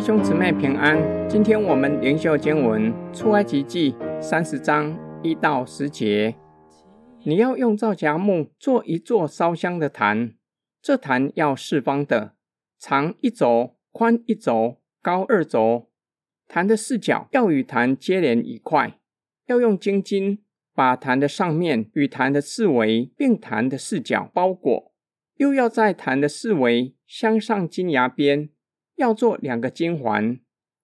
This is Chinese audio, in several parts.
兄姊妹平安，今天我们灵修经文出埃及记三十章一到十节。你要用皂荚木做一座烧香的坛，这坛要四方的，长一轴，宽一轴，高二轴。坛的四角要与坛接连一块，要用金金把坛的上面与坛的四围并坛的四角包裹，又要在坛的四围镶上金牙边，要做两个金环，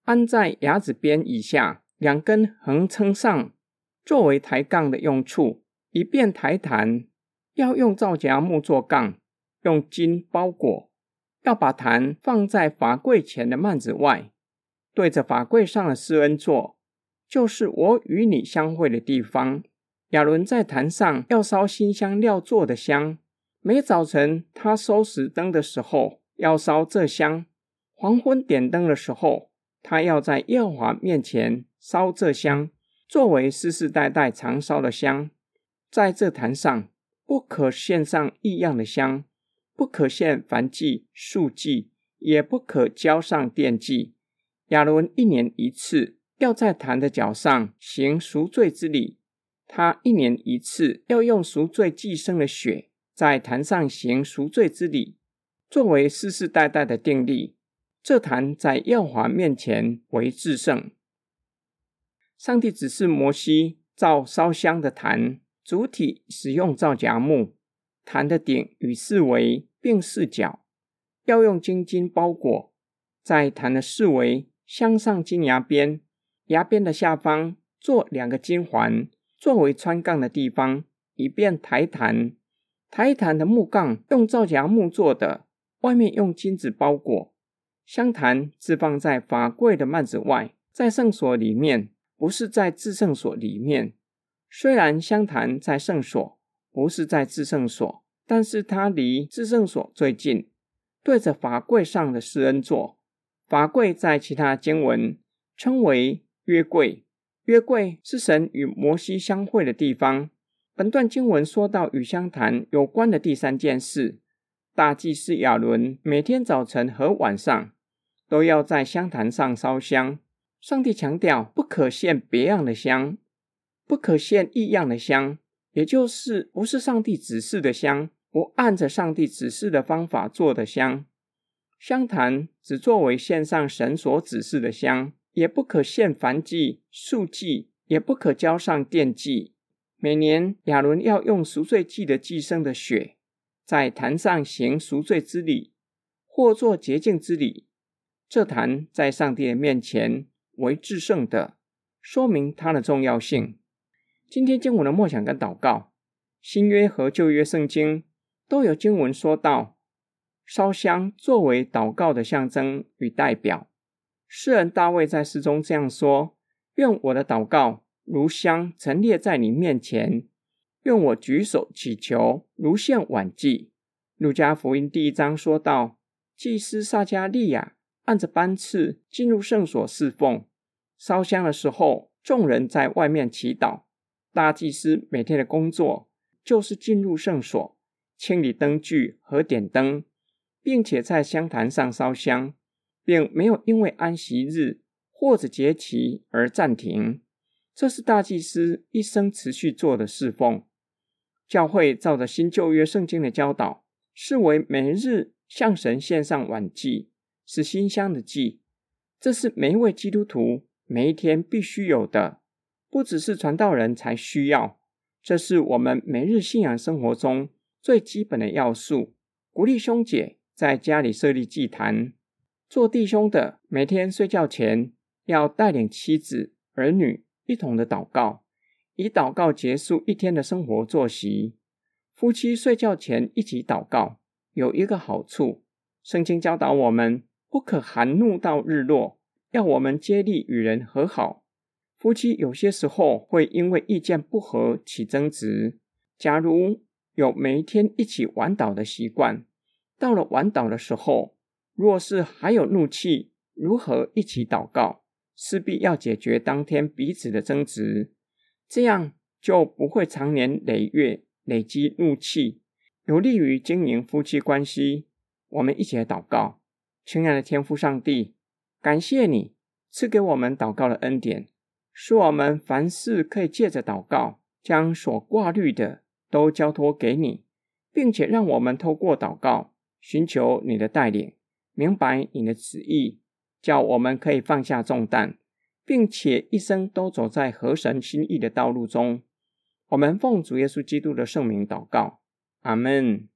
安在牙子边以下两根横撑上，作为抬杠的用处。以便抬弹，要用皂荚木做杠，用金包裹，要把坛放在法柜前的幔子外，对着法柜上的施恩座，就是我与你相会的地方。亚伦在坛上要烧新香料做的香，每早晨他收拾灯的时候要烧这香；黄昏点灯的时候，他要在耶和华面前烧这香，作为世世代代常烧的香。在这坛上，不可献上异样的香，不可献凡祭、素祭，也不可交上奠祭。亚伦一年一次要在坛的脚上行赎罪之礼，他一年一次要用赎罪祭牲的血在坛上行赎罪之礼，作为世世代代的定例。这坛在耀华面前为至圣。上帝指示摩西造烧香的坛。主体使用皂荚木，坛的顶与四围并四角要用金金包裹，在坛的四围镶上金牙边，牙边的下方做两个金环，作为穿杠的地方，以便抬坛。抬坛的木杠用皂荚木做的，外面用金子包裹。香坛置放在法柜的幔子外，在圣所里面，不是在至圣所里面。虽然香坛在圣所，不是在至圣所，但是它离至圣所最近，对着法柜上的施恩座。法柜在其他经文称为约柜，约柜是神与摩西相会的地方。本段经文说到与香坛有关的第三件事，大祭司亚伦每天早晨和晚上都要在香坛上烧香。上帝强调不可献别样的香。不可献异样的香，也就是不是上帝指示的香，不按着上帝指示的方法做的香。香坛只作为献上神所指示的香，也不可献凡祭、素祭，也不可交上奠祭。每年亚伦要用赎罪祭的祭牲的血，在坛上行赎罪之礼，或做洁净之礼。这坛在上帝的面前为至圣的，说明它的重要性。今天经文的默想跟祷告，新约和旧约圣经都有经文说到，烧香作为祷告的象征与代表。诗人大卫在诗中这样说：“愿我的祷告如香陈列在你面前，愿我举手祈求如献晚祭。”路加福音第一章说到，祭司撒迦利亚按着班次进入圣所侍奉，烧香的时候，众人在外面祈祷。大祭司每天的工作就是进入圣所，清理灯具和点灯，并且在香坛上烧香，并没有因为安息日或者节期而暂停。这是大祭司一生持续做的侍奉。教会照着新旧约圣经的教导，视为每日向神献上晚祭，是馨香的祭。这是每一位基督徒每一天必须有的。不只是传道人才需要，这是我们每日信仰生活中最基本的要素。鼓励兄姐在家里设立祭坛，做弟兄的每天睡觉前要带领妻子儿女一同的祷告，以祷告结束一天的生活作息。夫妻睡觉前一起祷告，有一个好处，圣经教导我们不可含怒到日落，要我们竭力与人和好。夫妻有些时候会因为意见不合起争执。假如有每天一起晚祷的习惯，到了晚祷的时候，若是还有怒气，如何一起祷告？势必要解决当天彼此的争执，这样就不会长年累月累积怒气，有利于经营夫妻关系。我们一起来祷告，亲爱的天父上帝，感谢你赐给我们祷告的恩典，使我们凡事可以借着祷告，将所挂虑的都交托给你，并且让我们透过祷告寻求你的带领，明白你的旨意，叫我们可以放下重担，并且一生都走在合神心意的道路中。我们奉主耶稣基督的圣名祷告，阿门。